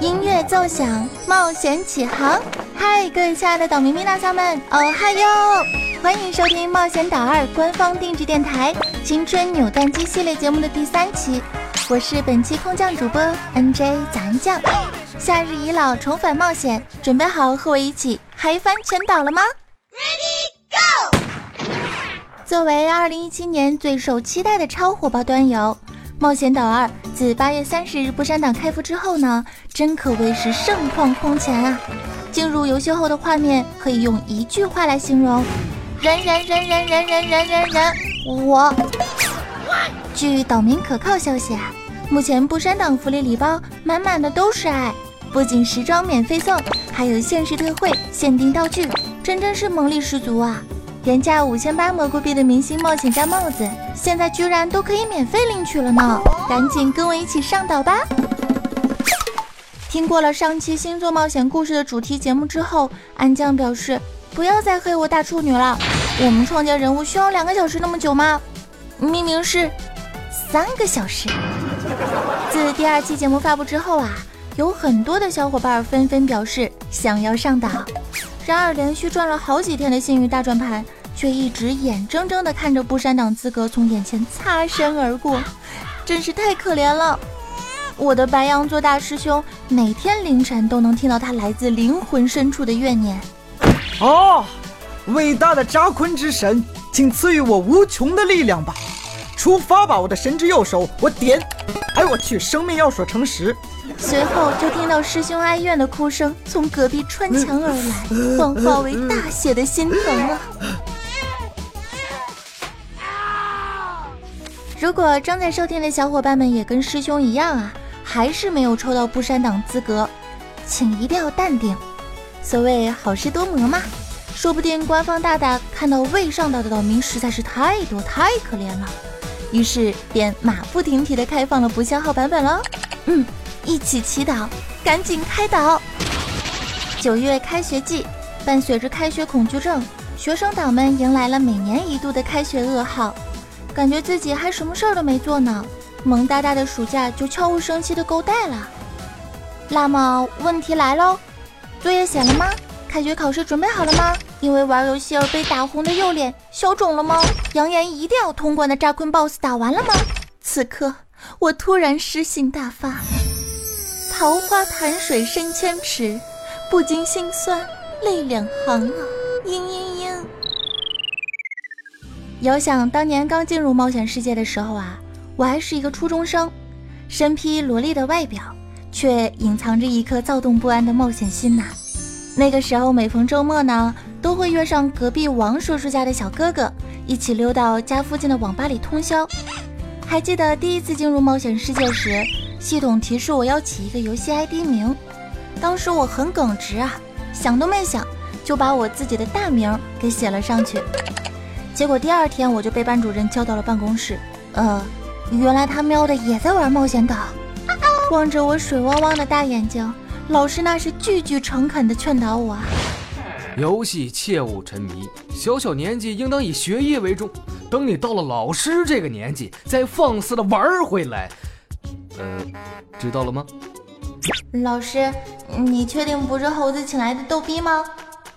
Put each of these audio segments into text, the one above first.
音乐奏响，冒险起航！嗨，各位亲爱的岛民咪大侠们，哦嗨哟！欢迎收听《冒险岛二》官方定制电台《青春扭蛋机》系列节目的第三期，我是本期空降主播 NJ 杂音酱。夏日已老，重返冒险，准备好和我一起嗨翻全岛了吗？Ready Go！作为2017年最受期待的超火爆端游，《冒险岛二》自八月三十日不删档开服之后呢，真可谓是盛况空前啊！进入游戏后的画面可以用一句话来形容：人人人人人人人人人我。据岛民可靠消息啊，目前不删档福利礼包满满的都是爱，不仅时装免费送，还有限时特惠、限定道具，真真是猛力十足啊！原价五千八蘑菇币的明星冒险家帽子，现在居然都可以免费领取了呢！赶紧跟我一起上岛吧！听过了上期星座冒险故事的主题节目之后，安酱表示不要再黑我大处女了。我们创建人物需要两个小时那么久吗？明明是三个小时。自第二期节目发布之后啊，有很多的小伙伴纷纷表示想要上岛。然而连续转了好几天的幸运大转盘，却一直眼睁睁地看着不删档资格从眼前擦身而过，真是太可怜了。我的白羊座大师兄每天凌晨都能听到他来自灵魂深处的怨念。哦，伟大的扎昆之神，请赐予我无穷的力量吧！出发吧，我的神之右手！我点，哎我去，生命要所诚实。随后就听到师兄哀怨的哭声从隔壁穿墙而来，幻化为大写的心疼啊！如果正在收听的小伙伴们也跟师兄一样啊。还是没有抽到不删档资格，请一定要淡定。所谓好事多磨嘛，说不定官方大大看到未上岛的岛民实在是太多太可怜了，于是便马不停蹄的开放了不消耗版本了。嗯，一起祈祷，赶紧开岛。九月开学季，伴随着开学恐惧症，学生党们迎来了每年一度的开学噩耗，感觉自己还什么事儿都没做呢。萌哒哒的暑假就悄无声息的够带了。那么问题来喽，作业写了吗？开学考试准备好了吗？因为玩游戏而被打红的右脸消肿了吗？扬言一定要通关的扎昆 BOSS 打完了吗？此刻我突然诗性大发，桃花潭水深千尺，不禁心酸泪两行啊！嘤嘤。遥想当年刚进入冒险世界的时候啊。我还是一个初中生，身披萝莉的外表，却隐藏着一颗躁动不安的冒险心呐。那个时候，每逢周末呢，都会约上隔壁王叔叔家的小哥哥，一起溜到家附近的网吧里通宵。还记得第一次进入冒险世界时，系统提示我要起一个游戏 ID 名，当时我很耿直啊，想都没想就把我自己的大名给写了上去。结果第二天我就被班主任叫到了办公室，呃。原来他喵的也在玩冒险岛，望着我水汪汪的大眼睛，老师那是句句诚恳的劝导我：游戏切勿沉迷，小小年纪应当以学业为重。等你到了老师这个年纪，再放肆的玩回来。呃，知道了吗？老师，你确定不是猴子请来的逗逼吗？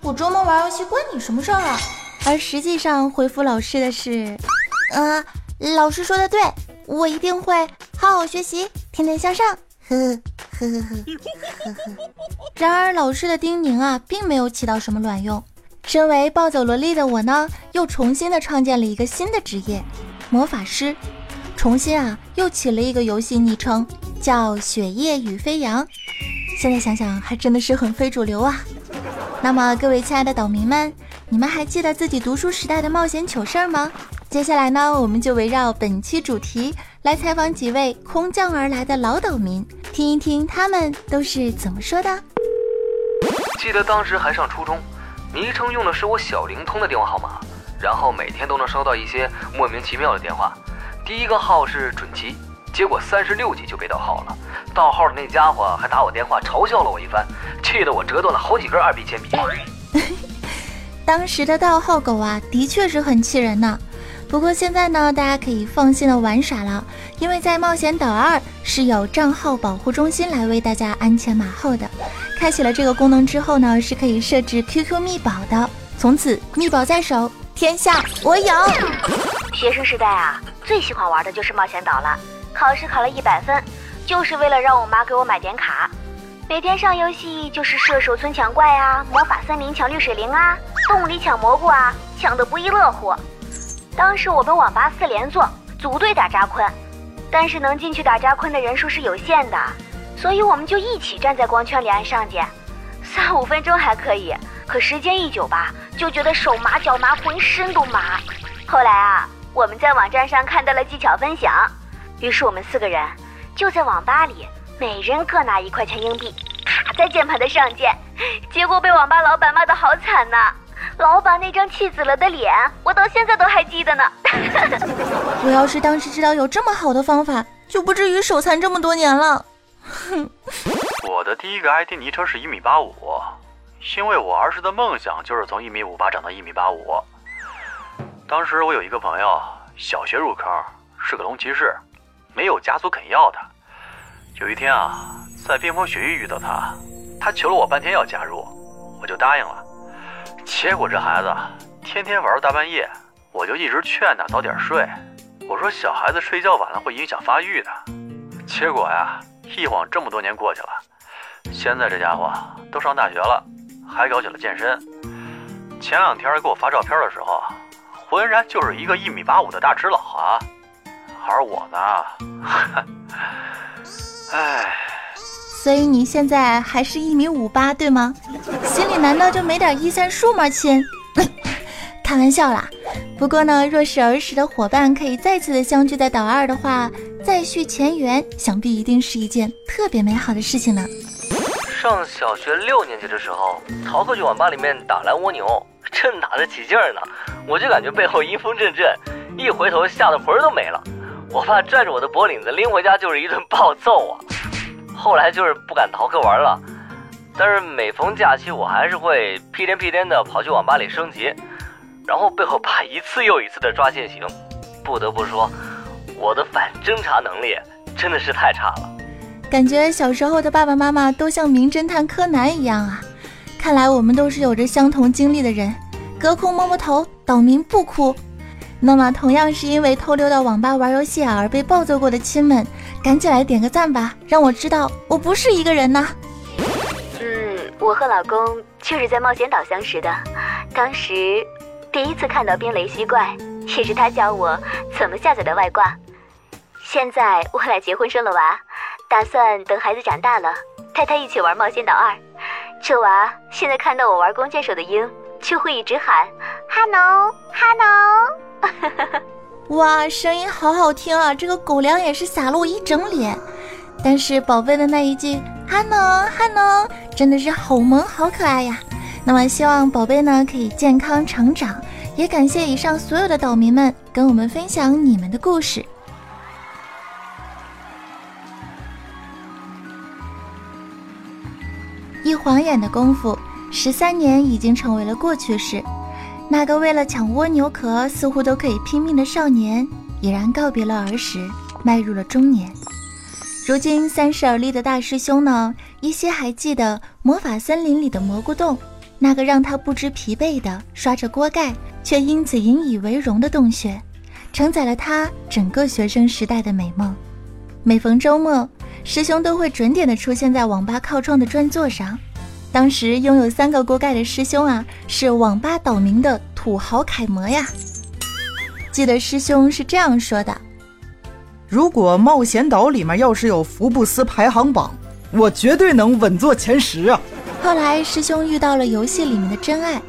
我周末玩游戏关你什么事儿啊？而实际上回复老师的是：呃，老师说的对。我一定会好好学习，天天向上。呵呵呵呵呵呵。然而，老师的叮咛啊，并没有起到什么卵用。身为暴走萝莉的我呢，又重新的创建了一个新的职业——魔法师。重新啊，又起了一个游戏昵称，叫雪夜与飞扬。现在想想，还真的是很非主流啊。那么，各位亲爱的岛民们，你们还记得自己读书时代的冒险糗事儿吗？接下来呢，我们就围绕本期主题来采访几位空降而来的老岛民，听一听他们都是怎么说的。记得当时还上初中，昵称用的是我小灵通的电话号码，然后每天都能收到一些莫名其妙的电话。第一个号是准七，结果三十六级就被盗号了，盗号的那家伙还打我电话嘲笑了我一番，气得我折断了好几根二 B 铅笔。当时的盗号狗啊，的确是很气人呢。不过现在呢，大家可以放心的玩耍了，因为在冒险岛二是有账号保护中心来为大家鞍前马后的。开启了这个功能之后呢，是可以设置 QQ 密保的，从此密保在手，天下我有。学生时代啊，最喜欢玩的就是冒险岛了。考试考了一百分，就是为了让我妈给我买点卡。每天上游戏就是射手村抢怪啊，魔法森林抢绿水灵啊，洞里抢蘑菇啊，抢得不亦乐乎。当时我们网吧四连坐，组队打扎坤，但是能进去打扎坤的人数是有限的，所以我们就一起站在光圈里按上键，三五分钟还可以，可时间一久吧，就觉得手麻脚麻，浑身都麻。后来啊。我们在网站上看到了技巧分享，于是我们四个人就在网吧里，每人各拿一块钱硬币，卡在键盘的上键，结果被网吧老板骂得好惨呐！老板那张气死了的脸，我到现在都还记得呢。我要是当时知道有这么好的方法，就不至于手残这么多年了。哼，我的第一个 ID 昵称是一米八五，因为我儿时的梦想就是从一米五八长到一米八五。当时我有一个朋友，小学入坑，是个龙骑士，没有家族肯要他。有一天啊，在冰封雪域遇到他，他求了我半天要加入，我就答应了。结果这孩子天天玩到大半夜，我就一直劝他早点睡。我说小孩子睡觉晚了会影响发育的。结果呀，一晃这么多年过去了，现在这家伙都上大学了，还搞起了健身。前两天给我发照片的时候。浑然就是一个一米八五的大只佬啊，而我呢，哎，所以你现在还是一米五八对吗？心里难道就没点一三数吗，亲？开玩笑啦。不过呢，若是儿时的伙伴可以再次的相聚在岛二的话，再续前缘，想必一定是一件特别美好的事情呢。上小学六年级的时候，逃课去网吧里面打蓝蜗牛。正打得起劲儿呢，我就感觉背后阴风阵阵，一回头吓得魂儿都没了。我爸拽着我的脖领子拎回家就是一顿暴揍啊。后来就是不敢逃课玩了，但是每逢假期我还是会屁颠屁颠的跑去网吧里升级，然后被我爸一次又一次的抓现行。不得不说，我的反侦查能力真的是太差了。感觉小时候的爸爸妈妈都像名侦探柯南一样啊。看来我们都是有着相同经历的人。隔空摸摸头，岛民不哭。那么，同样是因为偷溜到网吧玩游戏而被暴揍过的亲们，赶紧来点个赞吧，让我知道我不是一个人呐。嗯，我和老公就是在冒险岛相识的，当时第一次看到冰雷吸怪，也是他教我怎么下载的外挂。现在我俩结婚生了娃，打算等孩子长大了带他一起玩冒险岛二。这娃现在看到我玩弓箭手的鹰。就会一直喊哈喽哈喽，哇，声音好好听啊！这个狗粮也是撒了我一整脸。但是宝贝的那一句哈喽哈喽，真的是好萌好可爱呀。那么希望宝贝呢可以健康成长，也感谢以上所有的岛民们跟我们分享你们的故事。一晃眼的功夫。十三年已经成为了过去式，那个为了抢蜗牛壳似乎都可以拼命的少年，已然告别了儿时，迈入了中年。如今三十而立的大师兄呢，依稀还记得魔法森林里的蘑菇洞，那个让他不知疲惫的刷着锅盖，却因此引以为荣的洞穴，承载了他整个学生时代的美梦。每逢周末，师兄都会准点的出现在网吧靠窗的专座上。当时拥有三个锅盖的师兄啊，是网吧岛民的土豪楷模呀。记得师兄是这样说的：“如果冒险岛里面要是有福布斯排行榜，我绝对能稳坐前十啊。”后来师兄遇到了游戏里面的真爱，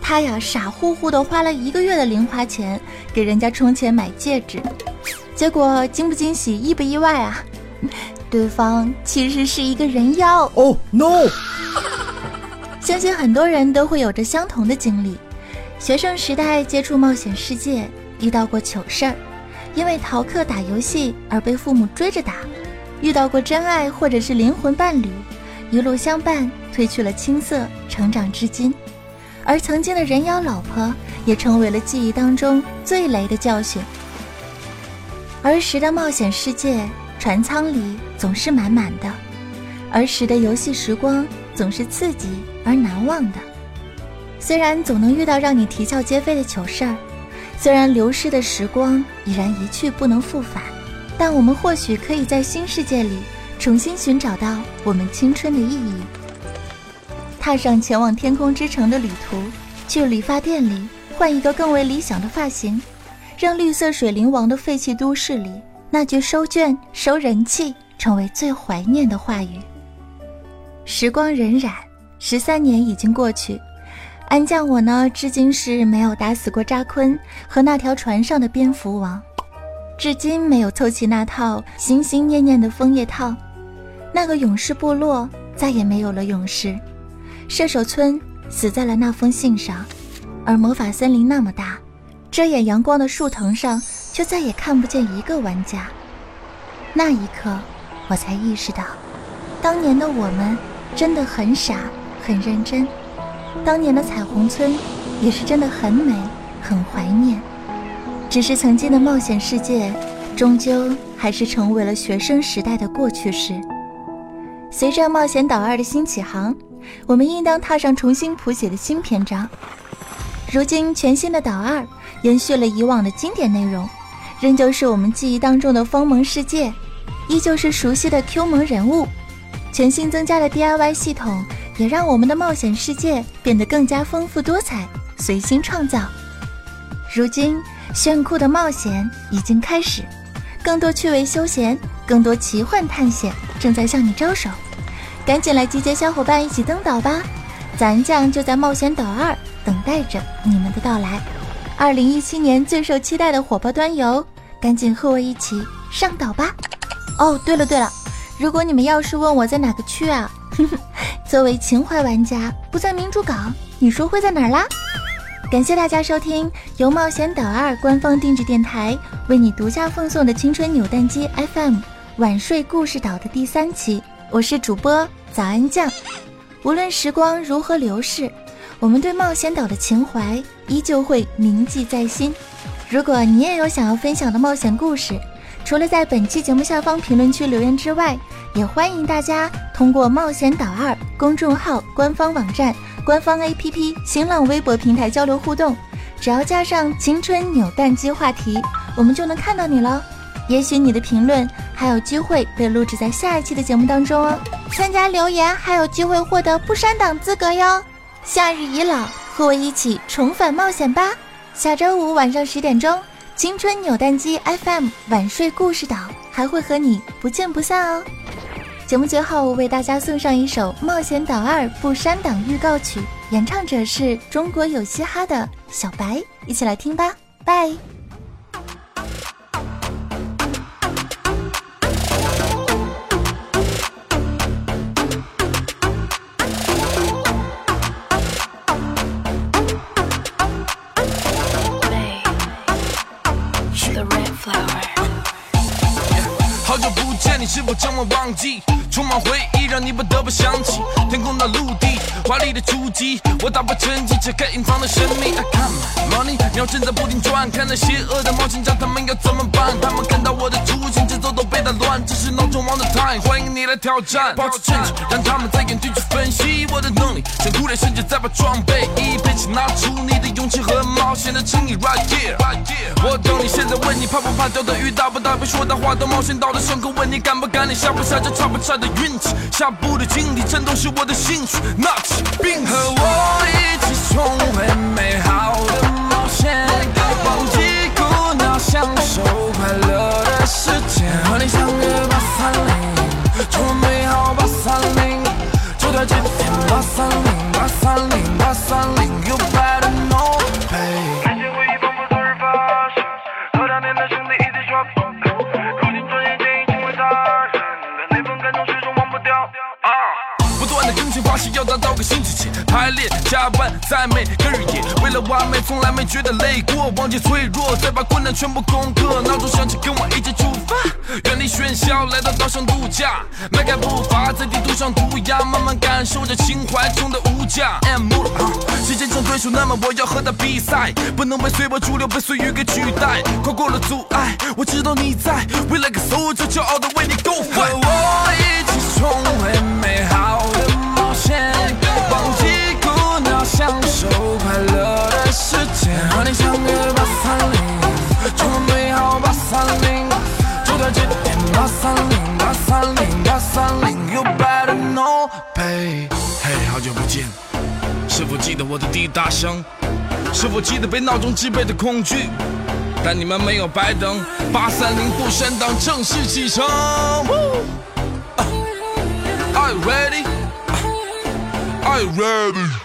他呀傻乎乎的花了一个月的零花钱给人家充钱买戒指，结果惊不惊喜，意不意外啊？对方其实是一个人妖。Oh no！相信很多人都会有着相同的经历：学生时代接触冒险世界，遇到过糗事儿；因为逃课打游戏而被父母追着打；遇到过真爱或者是灵魂伴侣，一路相伴，褪去了青涩，成长至今。而曾经的人妖老婆，也成为了记忆当中最雷的教训。儿时的冒险世界，船舱里总是满满的；儿时的游戏时光，总是刺激而难忘的。虽然总能遇到让你啼笑皆非的糗事儿，虽然流失的时光已然一去不能复返，但我们或许可以在新世界里重新寻找到我们青春的意义。踏上前往天空之城的旅途，去理发店里换一个更为理想的发型，让绿色水灵王的废弃都市里那句“收卷收人气”成为最怀念的话语。时光荏苒，十三年已经过去，安将我呢，至今是没有打死过扎坤和那条船上的蝙蝠王，至今没有凑齐那套心心念念的枫叶套，那个勇士部落再也没有了勇士。射手村死在了那封信上，而魔法森林那么大，遮掩阳光的树藤上却再也看不见一个玩家。那一刻，我才意识到，当年的我们真的很傻，很认真。当年的彩虹村也是真的很美，很怀念。只是曾经的冒险世界，终究还是成为了学生时代的过去式。随着冒险岛二的新起航。我们应当踏上重新谱写的新篇章。如今，全新的岛二延续了以往的经典内容，仍旧是我们记忆当中的风萌世界，依旧是熟悉的 Q 萌人物。全新增加的 DIY 系统也让我们的冒险世界变得更加丰富多彩，随心创造。如今，炫酷的冒险已经开始，更多趣味休闲，更多奇幻探险正在向你招手。赶紧来集结小伙伴一起登岛吧！咱将就在冒险岛二等待着你们的到来。二零一七年最受期待的火爆端游，赶紧和我一起上岛吧！哦，对了对了，如果你们要是问我在哪个区啊，作为情怀玩家，不在明珠港，你说会在哪儿啦？感谢大家收听由冒险岛二官方定制电台为你独家奉送的青春扭蛋机 FM 晚睡故事岛的第三期。我是主播早安酱，无论时光如何流逝，我们对冒险岛的情怀依旧会铭记在心。如果你也有想要分享的冒险故事，除了在本期节目下方评论区留言之外，也欢迎大家通过冒险岛二公众号、官方网站、官方 APP、新浪微博平台交流互动。只要加上“青春扭蛋机”话题，我们就能看到你了。也许你的评论还有机会被录制在下一期的节目当中哦。参加留言还有机会获得不删档资格哟。夏日已老，和我一起重返冒险吧！下周五晚上十点钟，青春扭蛋机 FM 晚睡故事岛还会和你不见不散哦。节目最后为大家送上一首《冒险岛二不删档》预告曲，演唱者是中国有嘻哈的小白，一起来听吧，拜。我忘记？充满回忆，让你不得不想起天空的陆地，华丽的出击。我打破沉寂，解开隐藏的神秘。I come money，秒针在不停转，看那邪恶的冒险家，他们要怎么办？他们看到我的出现，节奏都被打乱。这是闹钟王的 time，欢迎你来挑战。保持镇静，让他们在眼底去分析我的能力。像苦练，甚至再把装备一配齐，拿出你的勇气和冒险的诚意。Right here。我等你现在问你怕不怕钓的鱼大不大？被说大话的冒险岛的上口问你敢。不敢，你下不下这差不差的运气，下步的经历战斗是我的兴趣。拿起并和我一起重温美好的冒险，忘记苦恼，享受快乐的时间。和你相约八三零，在每个日夜，为了完美从来没觉得累过，忘记脆弱，再把困难全部攻克。闹钟响起，跟我一起出发，远离喧嚣，来到岛上度假，迈开步伐在地图上涂鸦，慢慢感受着情怀中的无价。M，时间成对手，那么我要和他比赛，不能被随波逐流，被岁月给取代，跨过了阻碍，我知道你在，未来个守着骄傲的为你 go fight。和我一起重享受快乐的时间。和你相约八三零，充满美好八三零，就在这天八三零八三零八三零，You better know pay。嘿，好久不见，是否记得我的滴答声？是否记得被闹钟支配的恐惧？但你们没有白等，八三零不闪档正式启程。Are you ready? Are you ready?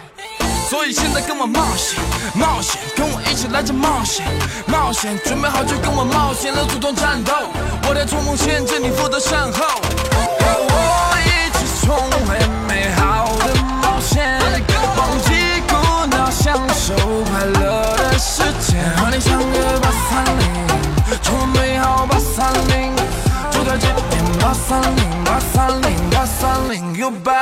所以现在跟我冒险，冒险，跟我一起来这冒险，冒险，准备好就跟我冒险了，主动战斗。我在冲锋陷阵，你负责善后。和我一起重回美好的冒险，忘记苦恼，享受快乐的时间。和你相约八三零，充满美好八三零，就在这天八三零，八三零，八三零，You bet。